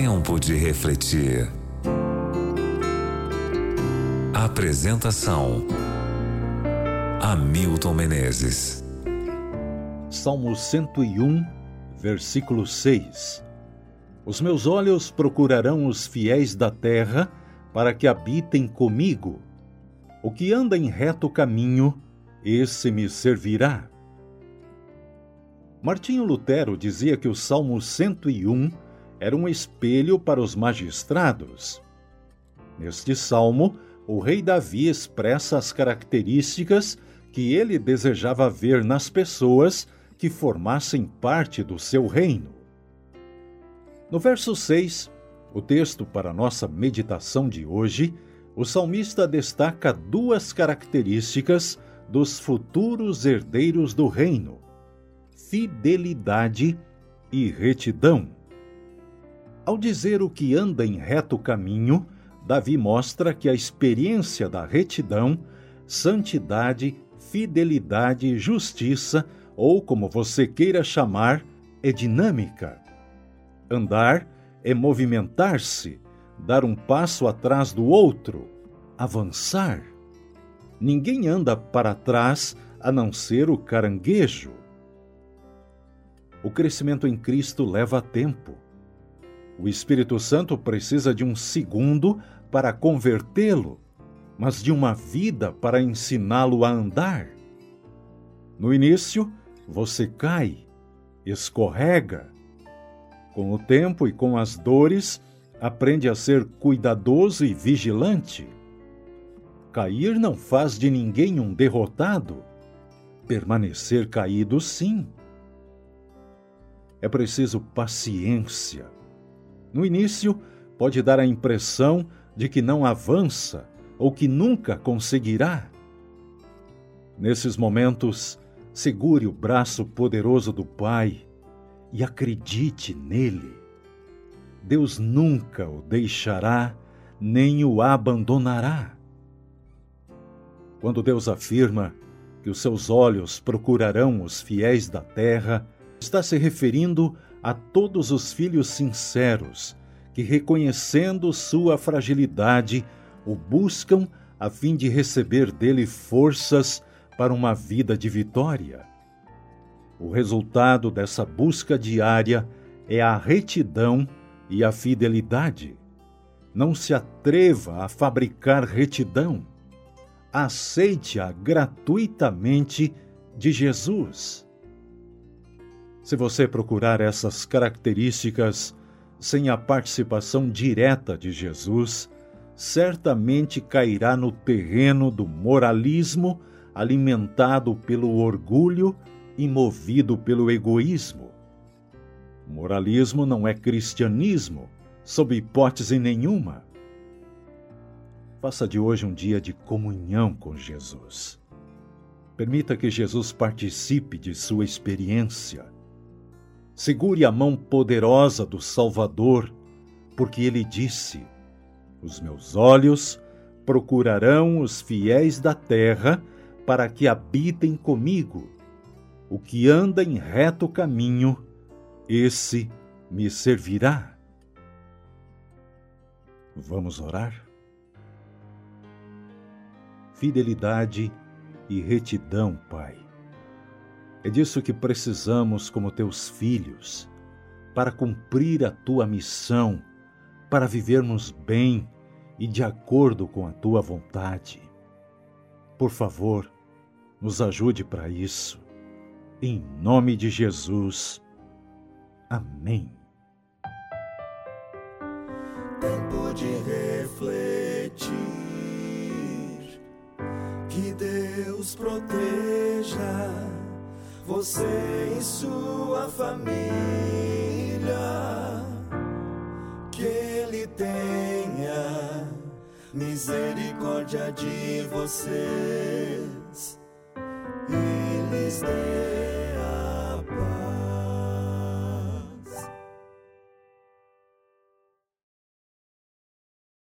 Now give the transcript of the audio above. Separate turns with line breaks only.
Tempo de refletir. Apresentação: Hamilton Menezes.
Salmo 101, versículo 6. Os meus olhos procurarão os fiéis da terra para que habitem comigo. O que anda em reto caminho, esse me servirá. Martinho Lutero dizia que o Salmo 101 era um espelho para os magistrados. Neste salmo, o rei Davi expressa as características que ele desejava ver nas pessoas que formassem parte do seu reino. No verso 6, o texto para nossa meditação de hoje, o salmista destaca duas características dos futuros herdeiros do reino fidelidade e retidão. Ao dizer o que anda em reto caminho, Davi mostra que a experiência da retidão, santidade, fidelidade e justiça, ou como você queira chamar, é dinâmica. Andar é movimentar-se, dar um passo atrás do outro, avançar. Ninguém anda para trás a não ser o caranguejo. O crescimento em Cristo leva tempo. O Espírito Santo precisa de um segundo para convertê-lo, mas de uma vida para ensiná-lo a andar. No início, você cai, escorrega. Com o tempo e com as dores, aprende a ser cuidadoso e vigilante. Cair não faz de ninguém um derrotado. Permanecer caído, sim é preciso paciência. No início, pode dar a impressão de que não avança ou que nunca conseguirá. Nesses momentos, segure o braço poderoso do Pai e acredite nele. Deus nunca o deixará nem o abandonará. Quando Deus afirma que os seus olhos procurarão os fiéis da terra, está se referindo a todos os filhos sinceros que, reconhecendo sua fragilidade, o buscam a fim de receber dele forças para uma vida de vitória. O resultado dessa busca diária é a retidão e a fidelidade. Não se atreva a fabricar retidão. Aceite-a gratuitamente de Jesus. Se você procurar essas características sem a participação direta de Jesus, certamente cairá no terreno do moralismo alimentado pelo orgulho e movido pelo egoísmo. Moralismo não é cristianismo, sob hipótese nenhuma. Faça de hoje um dia de comunhão com Jesus. Permita que Jesus participe de sua experiência Segure a mão poderosa do Salvador, porque ele disse: Os meus olhos procurarão os fiéis da terra para que habitem comigo. O que anda em reto caminho, esse me servirá. Vamos orar? Fidelidade e retidão, Pai é disso que precisamos como teus filhos, para cumprir a tua missão, para vivermos bem e de acordo com a tua vontade. Por favor, nos ajude para isso. Em nome de Jesus. Amém.
Tempo de refletir, que Deus proteja você e sua família. Que Ele tenha misericórdia de vocês e lhes dê